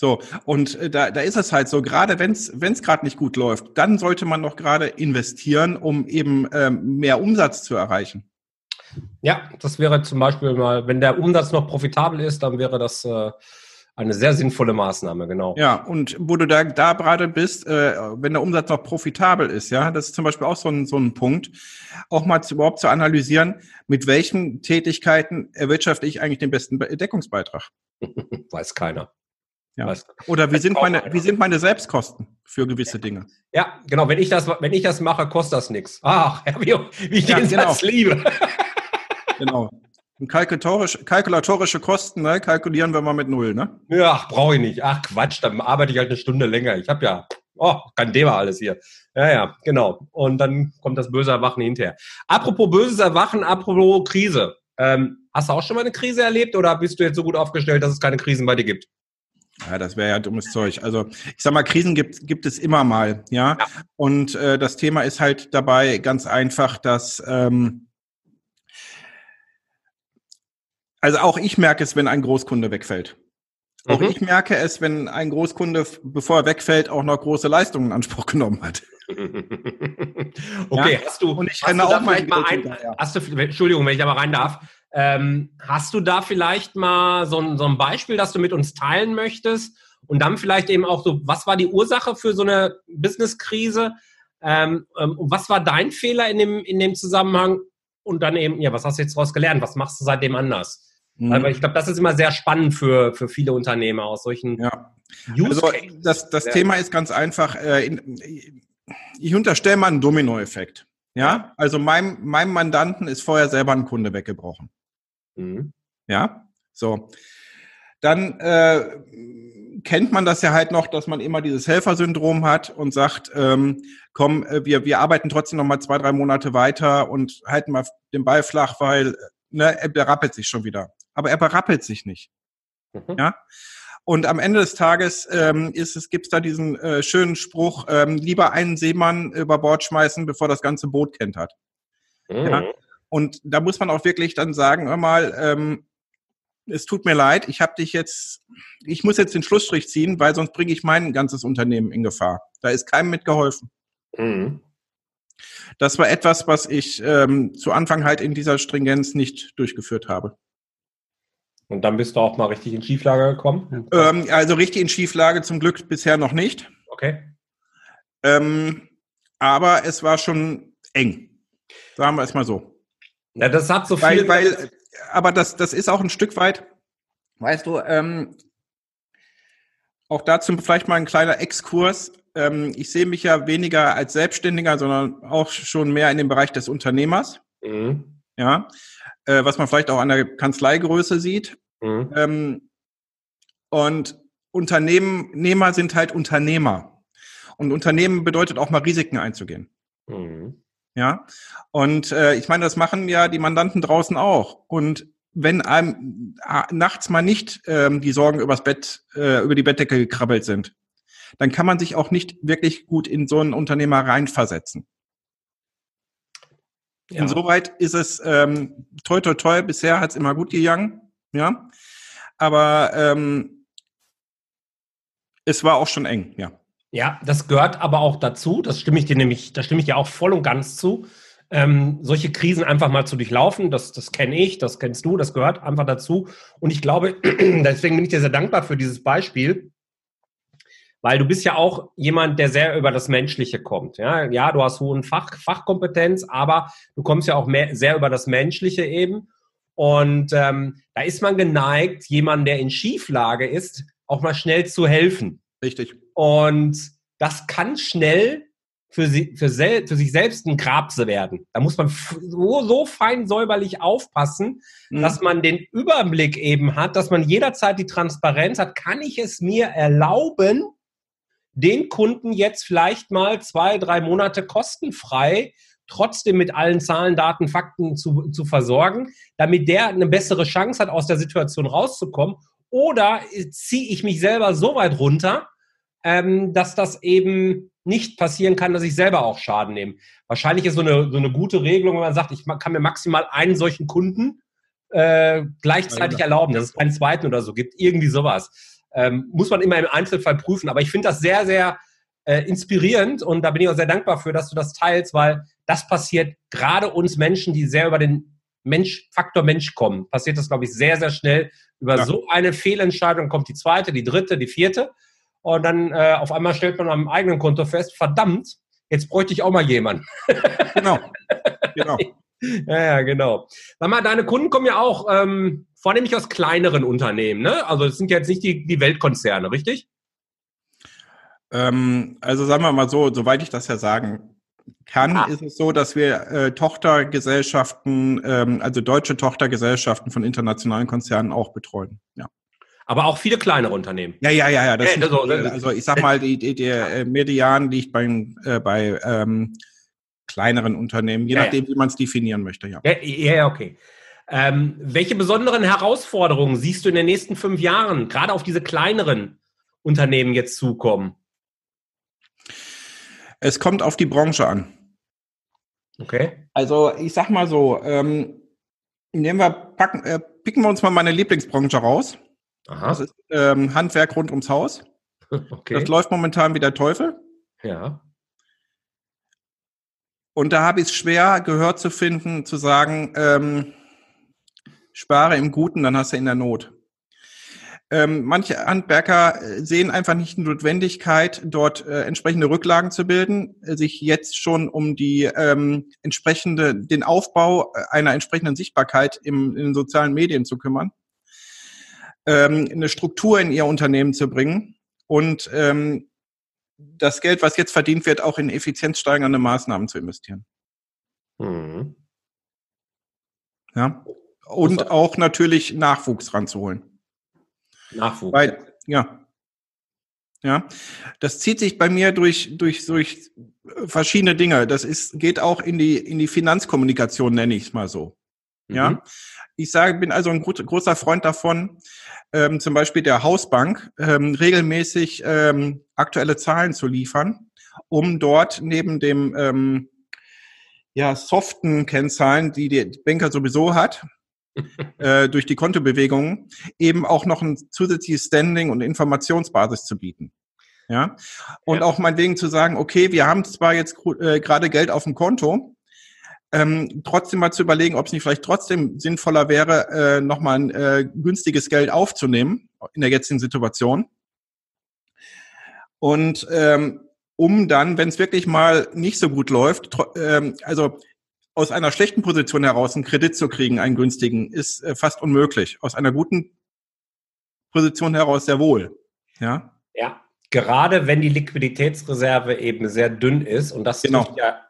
So, und äh, da, da ist es halt so, gerade wenn es wenn es gerade nicht gut läuft, dann sollte man doch gerade investieren, um eben ähm, mehr Umsatz zu erreichen. Ja, das wäre zum Beispiel mal, wenn der Umsatz noch profitabel ist, dann wäre das äh, eine sehr sinnvolle Maßnahme, genau. Ja, und wo du da, da gerade bist, äh, wenn der Umsatz noch profitabel ist, ja, das ist zum Beispiel auch so ein, so ein Punkt, auch mal zu, überhaupt zu analysieren, mit welchen Tätigkeiten erwirtschafte ich eigentlich den besten Deckungsbeitrag. <laughs> Weiß keiner. Ja. Oder wie sind meine, wie sind meine Selbstkosten für gewisse Dinge? Ja, genau. Wenn ich das, wenn ich das mache, kostet das nichts. Ach, <laughs> wie, wie ich ja, den genau. Satz liebe. genau. Und kalkulatorische, kalkulatorische Kosten, ne, kalkulieren wir mal mit null, ne? Ja, brauche ich nicht. Ach Quatsch, dann arbeite ich halt eine Stunde länger. Ich habe ja, oh, kein Thema alles hier. Ja, ja, genau. Und dann kommt das böse Erwachen hinterher. Apropos böses Erwachen, apropos Krise. Ähm, hast du auch schon mal eine Krise erlebt oder bist du jetzt so gut aufgestellt, dass es keine Krisen bei dir gibt? Ja, das wäre ja dummes Zeug. Also ich sag mal, Krisen gibt, gibt es immer mal, ja. ja. Und äh, das Thema ist halt dabei ganz einfach, dass ähm, also auch ich merke es, wenn ein Großkunde wegfällt. Mhm. Auch ich merke es, wenn ein Großkunde, bevor er wegfällt, auch noch große Leistungen in Anspruch <laughs> genommen hat. <laughs> okay, ja? hast du, und ich renne auch mal, mal ein, hast du, Entschuldigung, wenn ich aber rein darf, ähm, hast du da vielleicht mal so ein, so ein Beispiel, das du mit uns teilen möchtest? Und dann vielleicht eben auch so, was war die Ursache für so eine Businesskrise? Ähm, ähm, was war dein Fehler in dem, in dem Zusammenhang? Und dann eben, ja, was hast du jetzt daraus gelernt? Was machst du seitdem anders? Mhm. Aber ich glaube, das ist immer sehr spannend für, für viele Unternehmer aus solchen ja. Use also das, das Thema ist ganz einfach. Äh, in, ich unterstelle mal einen Dominoeffekt. Ja, also meinem, meinem Mandanten ist vorher selber ein Kunde weggebrochen. Mhm. Ja, so. Dann äh, kennt man das ja halt noch, dass man immer dieses Helfersyndrom hat und sagt, ähm, komm, äh, wir, wir arbeiten trotzdem noch mal zwei, drei Monate weiter und halten mal den Ball flach, weil ne, er berappelt sich schon wieder. Aber er berappelt sich nicht. Mhm. Ja. Und am Ende des Tages ähm, ist es gibt's da diesen äh, schönen Spruch: ähm, lieber einen Seemann über Bord schmeißen, bevor das ganze Boot kennt hat. Mhm. Ja? Und da muss man auch wirklich dann sagen, hör mal, ähm, es tut mir leid, ich habe dich jetzt, ich muss jetzt den Schlussstrich ziehen, weil sonst bringe ich mein ganzes Unternehmen in Gefahr. Da ist keinem mitgeholfen. Mhm. Das war etwas, was ich ähm, zu Anfang halt in dieser Stringenz nicht durchgeführt habe. Und dann bist du auch mal richtig in Schieflage gekommen? Ähm, also richtig in Schieflage zum Glück bisher noch nicht. Okay. Ähm, aber es war schon eng. Sagen wir es mal so. Ja, das hat so viel. Weil, weil, aber das, das ist auch ein Stück weit, weißt du, ähm, auch dazu vielleicht mal ein kleiner Exkurs. Ähm, ich sehe mich ja weniger als Selbstständiger, sondern auch schon mehr in dem Bereich des Unternehmers. Mhm. Ja, äh, was man vielleicht auch an der Kanzleigröße sieht. Mhm. Ähm, und Unternehmer sind halt Unternehmer. Und Unternehmen bedeutet auch mal Risiken einzugehen. Mhm. Ja, und äh, ich meine, das machen ja die Mandanten draußen auch. Und wenn einem äh, nachts mal nicht ähm, die Sorgen übers Bett, äh, über die Bettdecke gekrabbelt sind, dann kann man sich auch nicht wirklich gut in so einen Unternehmer reinversetzen. Ja. Insoweit ist es ähm, toi toi toi, bisher hat es immer gut gegangen, ja. Aber ähm, es war auch schon eng, ja. Ja, das gehört aber auch dazu, das stimme ich dir nämlich, da stimme ich dir auch voll und ganz zu. Ähm, solche Krisen einfach mal zu durchlaufen, das, das kenne ich, das kennst du, das gehört einfach dazu. Und ich glaube, <clears throat> deswegen bin ich dir sehr dankbar für dieses Beispiel, weil du bist ja auch jemand, der sehr über das Menschliche kommt. Ja, ja du hast hohen Fach, Fachkompetenz, aber du kommst ja auch mehr, sehr über das Menschliche eben. Und ähm, da ist man geneigt, jemandem, der in Schieflage ist, auch mal schnell zu helfen. Richtig. Und das kann schnell für, sie, für, sel, für sich selbst ein Grabse werden. Da muss man so, so fein säuberlich aufpassen, mhm. dass man den Überblick eben hat, dass man jederzeit die Transparenz hat. Kann ich es mir erlauben, den Kunden jetzt vielleicht mal zwei, drei Monate kostenfrei trotzdem mit allen Zahlen, Daten, Fakten zu, zu versorgen, damit der eine bessere Chance hat, aus der Situation rauszukommen? Oder ziehe ich mich selber so weit runter, ähm, dass das eben nicht passieren kann, dass ich selber auch Schaden nehme? Wahrscheinlich ist so eine, so eine gute Regelung, wenn man sagt, ich kann mir maximal einen solchen Kunden äh, gleichzeitig erlauben, dass es keinen zweiten oder so gibt. Irgendwie sowas. Ähm, muss man immer im Einzelfall prüfen. Aber ich finde das sehr, sehr äh, inspirierend und da bin ich auch sehr dankbar für, dass du das teilst, weil das passiert gerade uns Menschen, die sehr über den Mensch, Faktor Mensch kommen, passiert das, glaube ich, sehr, sehr schnell. Über ja. so eine Fehlentscheidung kommt die zweite, die dritte, die vierte. Und dann äh, auf einmal stellt man am eigenen Konto fest, verdammt, jetzt bräuchte ich auch mal jemanden. <laughs> Genau. genau. Ja, ja, genau. Sag mal, deine Kunden kommen ja auch ähm, vornehmlich aus kleineren Unternehmen, ne? Also es sind jetzt nicht die, die Weltkonzerne, richtig? Ähm, also sagen wir mal so, soweit ich das ja sagen kann, ah. ist es so, dass wir äh, Tochtergesellschaften, ähm, also deutsche Tochtergesellschaften von internationalen Konzernen auch betreuen. Ja. Aber auch viele kleinere Unternehmen. Ja, ja, ja, ja. Das äh, also, also ich sag <laughs> mal, die, die, der äh, Median liegt bei, äh, bei ähm, kleineren Unternehmen, je ja, nachdem, ja. wie man es definieren möchte. Ja, ja, ja okay. Ähm, welche besonderen Herausforderungen siehst du in den nächsten fünf Jahren, gerade auf diese kleineren Unternehmen jetzt zukommen? Es kommt auf die Branche an. Okay. Also ich sag mal so, ähm, nehmen wir, packen, äh, picken wir uns mal meine Lieblingsbranche raus. Aha. Das ist ähm, Handwerk rund ums Haus. <laughs> Okay. Das läuft momentan wie der Teufel. Ja. Und da habe ich es schwer, Gehör zu finden, zu sagen, ähm, spare im Guten, dann hast du in der Not. Ähm, manche Handwerker äh, sehen einfach nicht die Notwendigkeit, dort äh, entsprechende Rücklagen zu bilden, äh, sich jetzt schon um die ähm, entsprechende, den Aufbau äh, einer entsprechenden Sichtbarkeit im, in den sozialen Medien zu kümmern ähm, eine Struktur in ihr Unternehmen zu bringen und ähm, das Geld, was jetzt verdient wird, auch in effizienzsteigernde Maßnahmen zu investieren. Mhm. Ja. Und auch natürlich Nachwuchs ranzuholen. Nachwuchs. Weil, ja. Ja. Das zieht sich bei mir durch, durch, durch verschiedene Dinge. Das ist, geht auch in die, in die Finanzkommunikation, nenne ich es mal so. Ja. Mhm. Ich sage, bin also ein großer Freund davon, ähm, zum Beispiel der Hausbank ähm, regelmäßig ähm, aktuelle Zahlen zu liefern, um dort neben dem ähm, ja, soften Kennzahlen, die der Banker sowieso hat, <laughs> äh, durch die Kontobewegungen, eben auch noch ein zusätzliches Standing und Informationsbasis zu bieten. Ja, und ja. auch meinetwegen zu sagen, okay, wir haben zwar jetzt äh, gerade Geld auf dem Konto, ähm, trotzdem mal zu überlegen, ob es nicht vielleicht trotzdem sinnvoller wäre, äh, nochmal ein äh, günstiges Geld aufzunehmen in der jetzigen Situation. Und ähm, um dann, wenn es wirklich mal nicht so gut läuft, ähm, also aus einer schlechten Position heraus einen Kredit zu kriegen, einen günstigen, ist äh, fast unmöglich. Aus einer guten Position heraus sehr wohl. Ja. Ja. Gerade wenn die Liquiditätsreserve eben sehr dünn ist und das genau. ja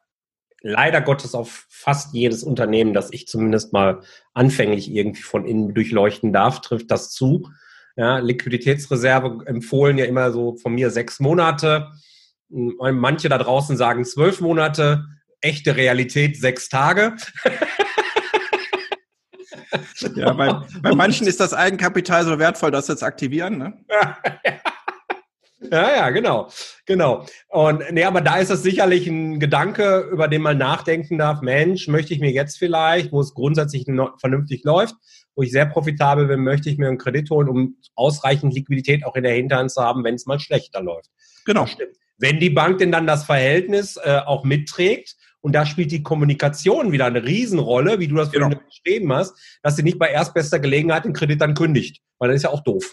leider Gottes auf fast jedes Unternehmen, das ich zumindest mal anfänglich irgendwie von innen durchleuchten darf, trifft das zu. Ja, Liquiditätsreserve empfohlen ja immer so von mir sechs Monate. Manche da draußen sagen zwölf Monate. Echte Realität sechs Tage. <laughs> ja, bei, bei manchen ist das Eigenkapital so wertvoll, dass sie es aktivieren. Ne? Ja, <laughs> ja, genau, genau. Und nee, aber da ist das sicherlich ein Gedanke, über den man nachdenken darf. Mensch, möchte ich mir jetzt vielleicht, wo es grundsätzlich vernünftig läuft, wo ich sehr profitabel bin, möchte ich mir einen Kredit holen, um ausreichend Liquidität auch in der Hinterhand zu haben, wenn es mal schlechter läuft. Genau. stimmt. Wenn die Bank denn dann das Verhältnis äh, auch mitträgt, und da spielt die Kommunikation wieder eine Riesenrolle, wie du das genau. beschrieben hast, dass sie nicht bei erstbester Gelegenheit den Kredit dann kündigt, weil das ist ja auch doof.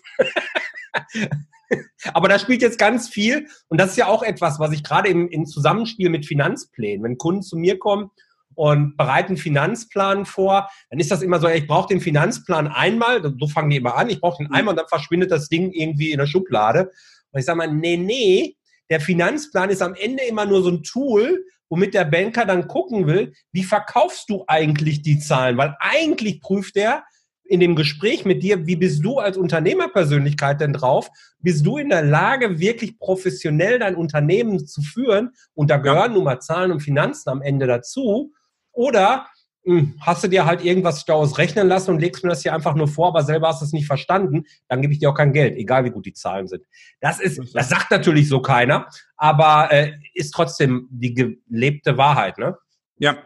<laughs> Aber da spielt jetzt ganz viel und das ist ja auch etwas, was ich gerade im, im Zusammenspiel mit Finanzplänen, wenn Kunden zu mir kommen und bereiten Finanzplan vor, dann ist das immer so, ich brauche den Finanzplan einmal, so fangen die immer an, ich brauche den mhm. einmal und dann verschwindet das Ding irgendwie in der Schublade. Und ich sage mal, nee, nee, der Finanzplan ist am Ende immer nur so ein Tool, womit der Banker dann gucken will, wie verkaufst du eigentlich die Zahlen? Weil eigentlich prüft er, in dem Gespräch mit dir, wie bist du als Unternehmerpersönlichkeit denn drauf? Bist du in der Lage, wirklich professionell dein Unternehmen zu führen? Und da gehören nun mal Zahlen und Finanzen am Ende dazu. Oder hm, hast du dir halt irgendwas daraus rechnen lassen und legst mir das hier einfach nur vor, aber selber hast du es nicht verstanden, dann gebe ich dir auch kein Geld, egal wie gut die Zahlen sind. Das ist, das sagt natürlich so keiner, aber äh, ist trotzdem die gelebte Wahrheit, ne? Ja.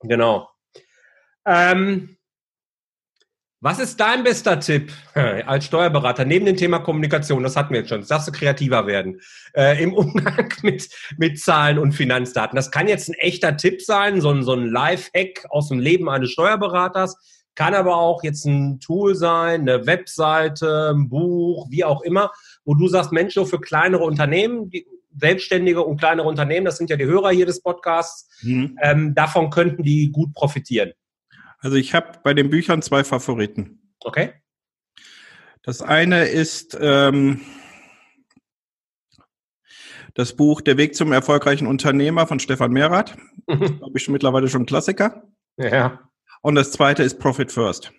Genau. Ähm, was ist dein bester Tipp <laughs> als Steuerberater neben dem Thema Kommunikation? Das hatten wir jetzt schon. Das darfst du kreativer werden äh, im <laughs> Umgang mit, mit Zahlen und Finanzdaten. Das kann jetzt ein echter Tipp sein, so ein, so ein Live-Hack aus dem Leben eines Steuerberaters. Kann aber auch jetzt ein Tool sein, eine Webseite, ein Buch, wie auch immer, wo du sagst, Mensch, so für kleinere Unternehmen, die, Selbstständige und kleinere Unternehmen, das sind ja die Hörer hier des Podcasts, mhm. ähm, davon könnten die gut profitieren. Also ich habe bei den Büchern zwei Favoriten. Okay. Das eine ist ähm, das Buch Der Weg zum erfolgreichen Unternehmer von Stefan Mehrath. Mhm. Habe ich mittlerweile schon Klassiker. Ja. Und das zweite ist Profit First.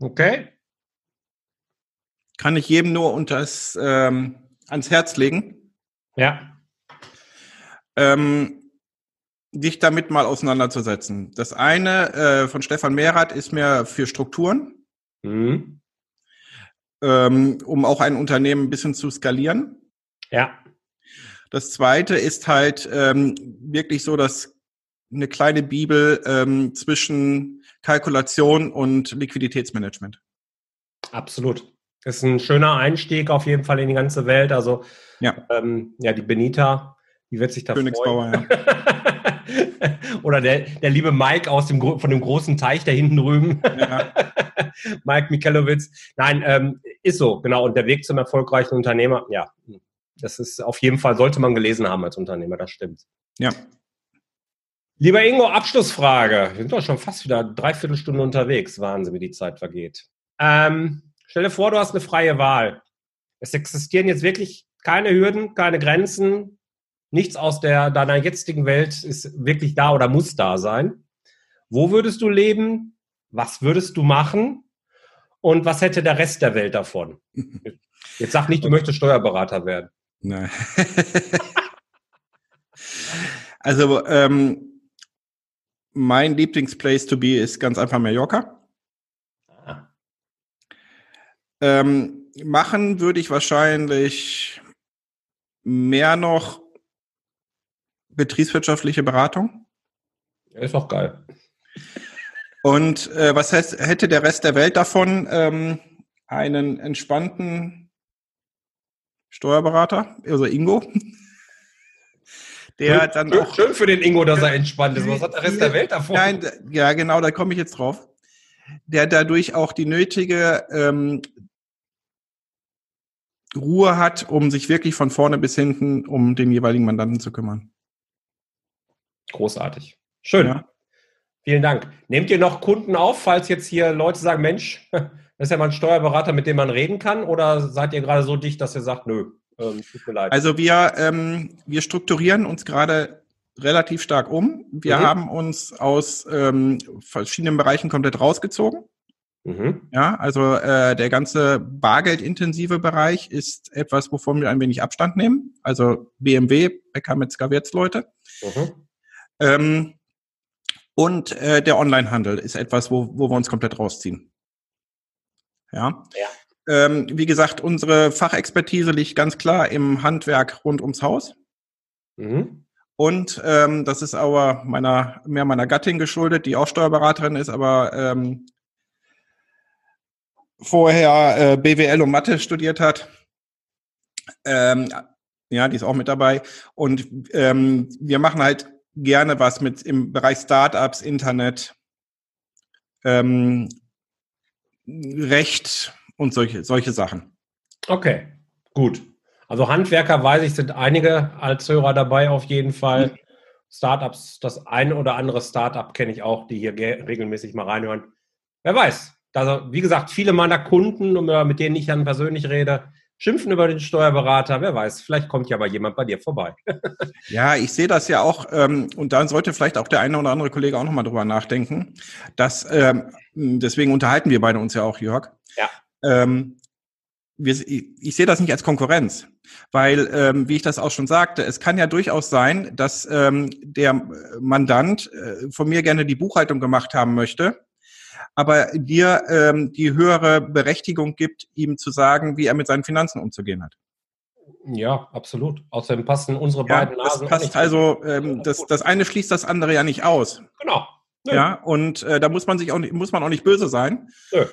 Okay. Kann ich jedem nur unters, ähm, ans Herz legen. Ja. Ähm, dich damit mal auseinanderzusetzen. Das eine äh, von Stefan Mehrath ist mehr für Strukturen, mhm. ähm, um auch ein Unternehmen ein bisschen zu skalieren. Ja. Das zweite ist halt ähm, wirklich so, dass eine kleine Bibel ähm, zwischen Kalkulation und Liquiditätsmanagement. Absolut. Das ist ein schöner Einstieg auf jeden Fall in die ganze Welt. Also ja, ähm, ja die Benita, die wird sich da Königsbauer, freuen. Ja. <laughs> Oder der, der liebe Mike aus dem, von dem großen Teich da hinten drüben. Ja. <laughs> Mike Mikelowitz. Nein, ähm, ist so, genau. Und der Weg zum erfolgreichen Unternehmer, ja, das ist auf jeden Fall, sollte man gelesen haben als Unternehmer, das stimmt. Ja. Lieber Ingo, Abschlussfrage. Wir sind doch schon fast wieder dreiviertel Stunde unterwegs. Wahnsinn, wie die Zeit vergeht. Ähm, stell dir vor, du hast eine freie Wahl. Es existieren jetzt wirklich keine Hürden, keine Grenzen, Nichts aus der, deiner jetzigen Welt ist wirklich da oder muss da sein. Wo würdest du leben? Was würdest du machen? Und was hätte der Rest der Welt davon? <laughs> Jetzt sag nicht, du möchtest Steuerberater werden. Nein. <laughs> also, ähm, mein Lieblingsplace to be ist ganz einfach Mallorca. Ah. Ähm, machen würde ich wahrscheinlich mehr noch betriebswirtschaftliche Beratung. ist auch geil. Und äh, was heißt, hätte der Rest der Welt davon ähm, einen entspannten Steuerberater, also Ingo, der schön, dann auch. Schön für den Ingo, dass er entspannt ist. Was hat der Rest der Welt davon? Nein, ja, genau, da komme ich jetzt drauf. Der dadurch auch die nötige ähm, Ruhe hat, um sich wirklich von vorne bis hinten um den jeweiligen Mandanten zu kümmern. Großartig. Schön. Ja. Vielen Dank. Nehmt ihr noch Kunden auf, falls jetzt hier Leute sagen, Mensch, <laughs> das ist ja mal ein Steuerberater, mit dem man reden kann? Oder seid ihr gerade so dicht, dass ihr sagt, nö, ähm, tut mir leid? Also wir, ähm, wir strukturieren uns gerade relativ stark um. Wir mhm. haben uns aus ähm, verschiedenen Bereichen komplett rausgezogen. Mhm. Ja, also äh, der ganze bargeldintensive Bereich ist etwas, wovon wir ein wenig Abstand nehmen. Also BMW, Bäcker, Metzger, Wirtsleute. Mhm. Ähm, und äh, der Onlinehandel ist etwas, wo, wo wir uns komplett rausziehen. Ja. ja. Ähm, wie gesagt, unsere Fachexpertise liegt ganz klar im Handwerk rund ums Haus. Mhm. Und ähm, das ist aber meiner, mehr meiner Gattin geschuldet, die auch Steuerberaterin ist, aber ähm, vorher äh, BWL und Mathe studiert hat. Ähm, ja, die ist auch mit dabei. Und ähm, wir machen halt gerne was mit im Bereich Startups, Internet, ähm, Recht und solche, solche Sachen. Okay, gut. Also Handwerker, weiß ich, sind einige als Hörer dabei auf jeden Fall. Mhm. Startups, das eine oder andere Startup kenne ich auch, die hier regelmäßig mal reinhören. Wer weiß. Also, wie gesagt, viele meiner Kunden, mit denen ich dann persönlich rede, schimpfen über den Steuerberater. Wer weiß, vielleicht kommt ja mal jemand bei dir vorbei. <laughs> ja, ich sehe das ja auch, ähm, und da sollte vielleicht auch der eine oder andere Kollege auch nochmal drüber nachdenken, dass, ähm, deswegen unterhalten wir beide uns ja auch, Jörg. Ja. Ähm, wir, ich, ich sehe das nicht als Konkurrenz, weil, ähm, wie ich das auch schon sagte, es kann ja durchaus sein, dass ähm, der Mandant äh, von mir gerne die Buchhaltung gemacht haben möchte, aber dir ähm, die höhere Berechtigung gibt, ihm zu sagen, wie er mit seinen Finanzen umzugehen hat. Ja, absolut. Außerdem passen unsere ja, beiden Nasen. Das passt also, ähm, das, das eine schließt das andere ja nicht aus. Genau. Nö. Ja, und äh, da muss man sich auch nicht, muss man auch nicht böse sein. Nö.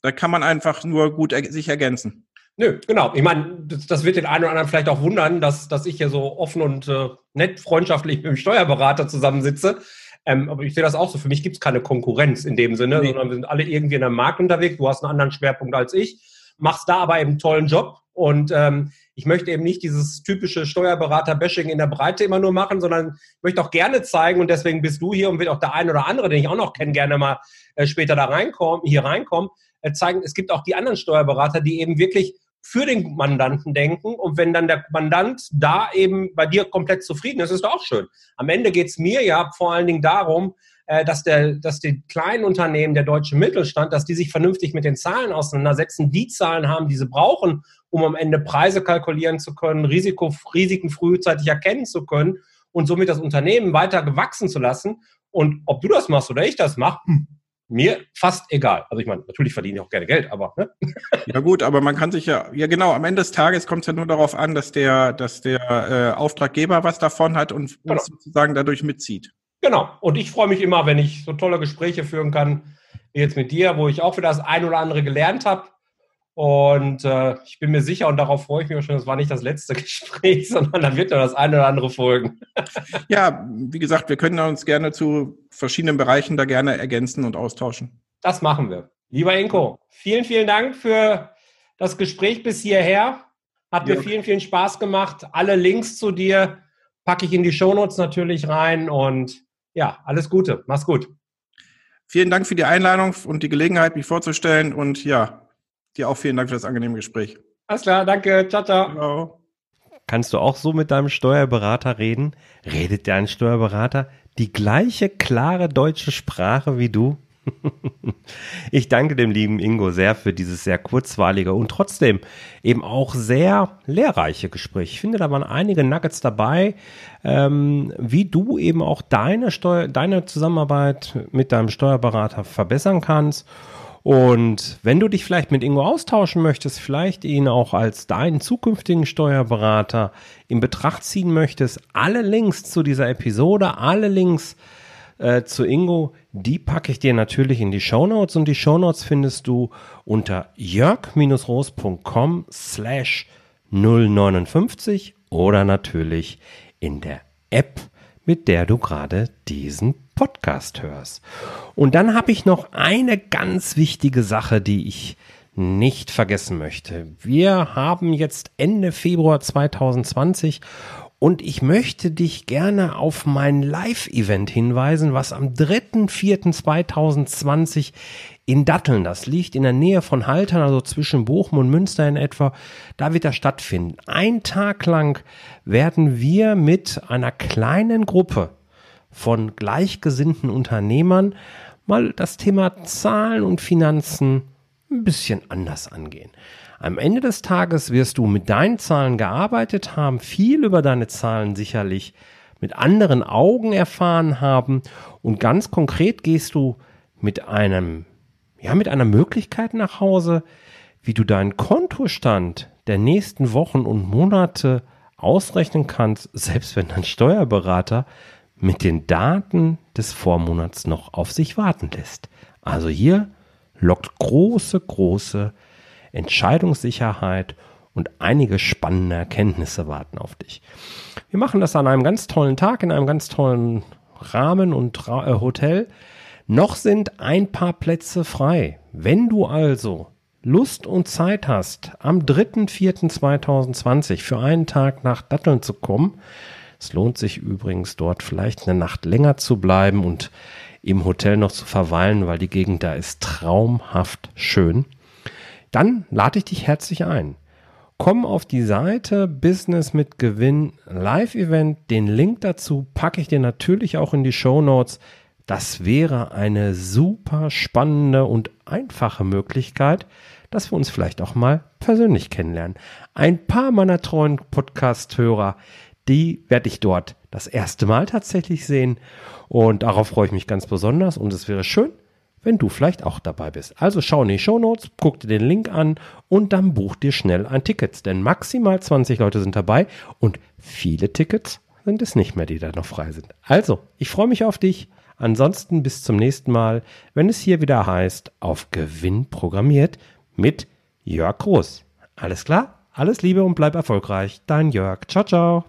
Da kann man einfach nur gut er sich ergänzen. Nö, genau. Ich meine, das, das, wird den einen oder anderen vielleicht auch wundern, dass, dass ich hier so offen und äh, nett freundschaftlich mit dem Steuerberater zusammensitze. Ähm, aber ich sehe das auch so. Für mich gibt es keine Konkurrenz in dem Sinne, nee. sondern wir sind alle irgendwie in einem Markt unterwegs. Du hast einen anderen Schwerpunkt als ich, machst da aber eben einen tollen Job. Und ähm, ich möchte eben nicht dieses typische Steuerberater-Bashing in der Breite immer nur machen, sondern ich möchte auch gerne zeigen, und deswegen bist du hier und wird auch der ein oder andere, den ich auch noch kenne, gerne mal äh, später da reinkommen, hier reinkommen, äh, zeigen, es gibt auch die anderen Steuerberater, die eben wirklich für den Mandanten denken. Und wenn dann der Mandant da eben bei dir komplett zufrieden ist, ist auch schön. Am Ende geht es mir ja vor allen Dingen darum, äh, dass, der, dass die kleinen Unternehmen, der deutsche Mittelstand, dass die sich vernünftig mit den Zahlen auseinandersetzen, die Zahlen haben, die sie brauchen, um am Ende Preise kalkulieren zu können, Risiko, Risiken frühzeitig erkennen zu können und somit das Unternehmen weiter gewachsen zu lassen. Und ob du das machst oder ich das mache, hm, mir fast egal. Also ich meine, natürlich verdiene ich auch gerne Geld, aber ne? Ja gut, aber man kann sich ja, ja genau, am Ende des Tages kommt es ja nur darauf an, dass der, dass der äh, Auftraggeber was davon hat und genau. sozusagen dadurch mitzieht. Genau. Und ich freue mich immer, wenn ich so tolle Gespräche führen kann, wie jetzt mit dir, wo ich auch für das ein oder andere gelernt habe. Und äh, ich bin mir sicher, und darauf freue ich mich auch schon, das war nicht das letzte <laughs> Gespräch, sondern da wird noch das eine oder andere folgen. <laughs> ja, wie gesagt, wir können uns gerne zu verschiedenen Bereichen da gerne ergänzen und austauschen. Das machen wir. Lieber Inko, vielen, vielen Dank für das Gespräch bis hierher. Hat ja. mir vielen, vielen Spaß gemacht. Alle Links zu dir packe ich in die Shownotes natürlich rein und ja, alles Gute. Mach's gut. Vielen Dank für die Einladung und die Gelegenheit, mich vorzustellen und ja, Dir auch vielen Dank für das angenehme Gespräch. Alles klar, danke. Ciao, ciao. ciao. Kannst du auch so mit deinem Steuerberater reden? Redet dein Steuerberater die gleiche klare deutsche Sprache wie du? <laughs> ich danke dem lieben Ingo sehr für dieses sehr kurzweilige und trotzdem eben auch sehr lehrreiche Gespräch. Ich finde, da waren einige Nuggets dabei, ähm, wie du eben auch deine, Steuer, deine Zusammenarbeit mit deinem Steuerberater verbessern kannst. Und wenn du dich vielleicht mit Ingo austauschen möchtest, vielleicht ihn auch als deinen zukünftigen Steuerberater in Betracht ziehen möchtest, alle Links zu dieser Episode, alle Links äh, zu Ingo, die packe ich dir natürlich in die Show Notes. Und die Show Notes findest du unter jörg-roos.com slash 059 oder natürlich in der App, mit der du gerade diesen Podcast hörst. Und dann habe ich noch eine ganz wichtige Sache, die ich nicht vergessen möchte. Wir haben jetzt Ende Februar 2020 und ich möchte dich gerne auf mein Live-Event hinweisen, was am 3.4.2020 in Datteln, das liegt in der Nähe von Haltern, also zwischen Bochum und Münster in etwa, da wird er stattfinden. Ein Tag lang werden wir mit einer kleinen Gruppe von gleichgesinnten Unternehmern mal das Thema Zahlen und Finanzen ein bisschen anders angehen. Am Ende des Tages wirst du mit deinen Zahlen gearbeitet haben, viel über deine Zahlen sicherlich mit anderen Augen erfahren haben und ganz konkret gehst du mit einem, ja, mit einer Möglichkeit nach Hause, wie du deinen Kontostand der nächsten Wochen und Monate ausrechnen kannst, selbst wenn dein Steuerberater mit den Daten des Vormonats noch auf sich warten lässt. Also hier lockt große, große Entscheidungssicherheit und einige spannende Erkenntnisse warten auf dich. Wir machen das an einem ganz tollen Tag in einem ganz tollen Rahmen und Ra äh, Hotel. Noch sind ein paar Plätze frei. Wenn du also Lust und Zeit hast, am 3.4.2020 für einen Tag nach Datteln zu kommen, es lohnt sich übrigens dort vielleicht eine Nacht länger zu bleiben und im Hotel noch zu verweilen, weil die Gegend da ist traumhaft schön. dann lade ich dich herzlich ein. Komm auf die Seite Business mit Gewinn Live Event. Den Link dazu packe ich dir natürlich auch in die Show Notes. Das wäre eine super spannende und einfache Möglichkeit, dass wir uns vielleicht auch mal persönlich kennenlernen. Ein paar meiner treuen Podcast-Hörer, die werde ich dort das erste Mal tatsächlich sehen. Und darauf freue ich mich ganz besonders. Und es wäre schön, wenn du vielleicht auch dabei bist. Also schau in die Show Notes, guck dir den Link an und dann buch dir schnell ein Ticket. Denn maximal 20 Leute sind dabei und viele Tickets sind es nicht mehr, die da noch frei sind. Also, ich freue mich auf dich. Ansonsten bis zum nächsten Mal, wenn es hier wieder heißt, auf Gewinn programmiert mit Jörg Groß. Alles klar? Alles Liebe und bleib erfolgreich. Dein Jörg. Ciao, ciao.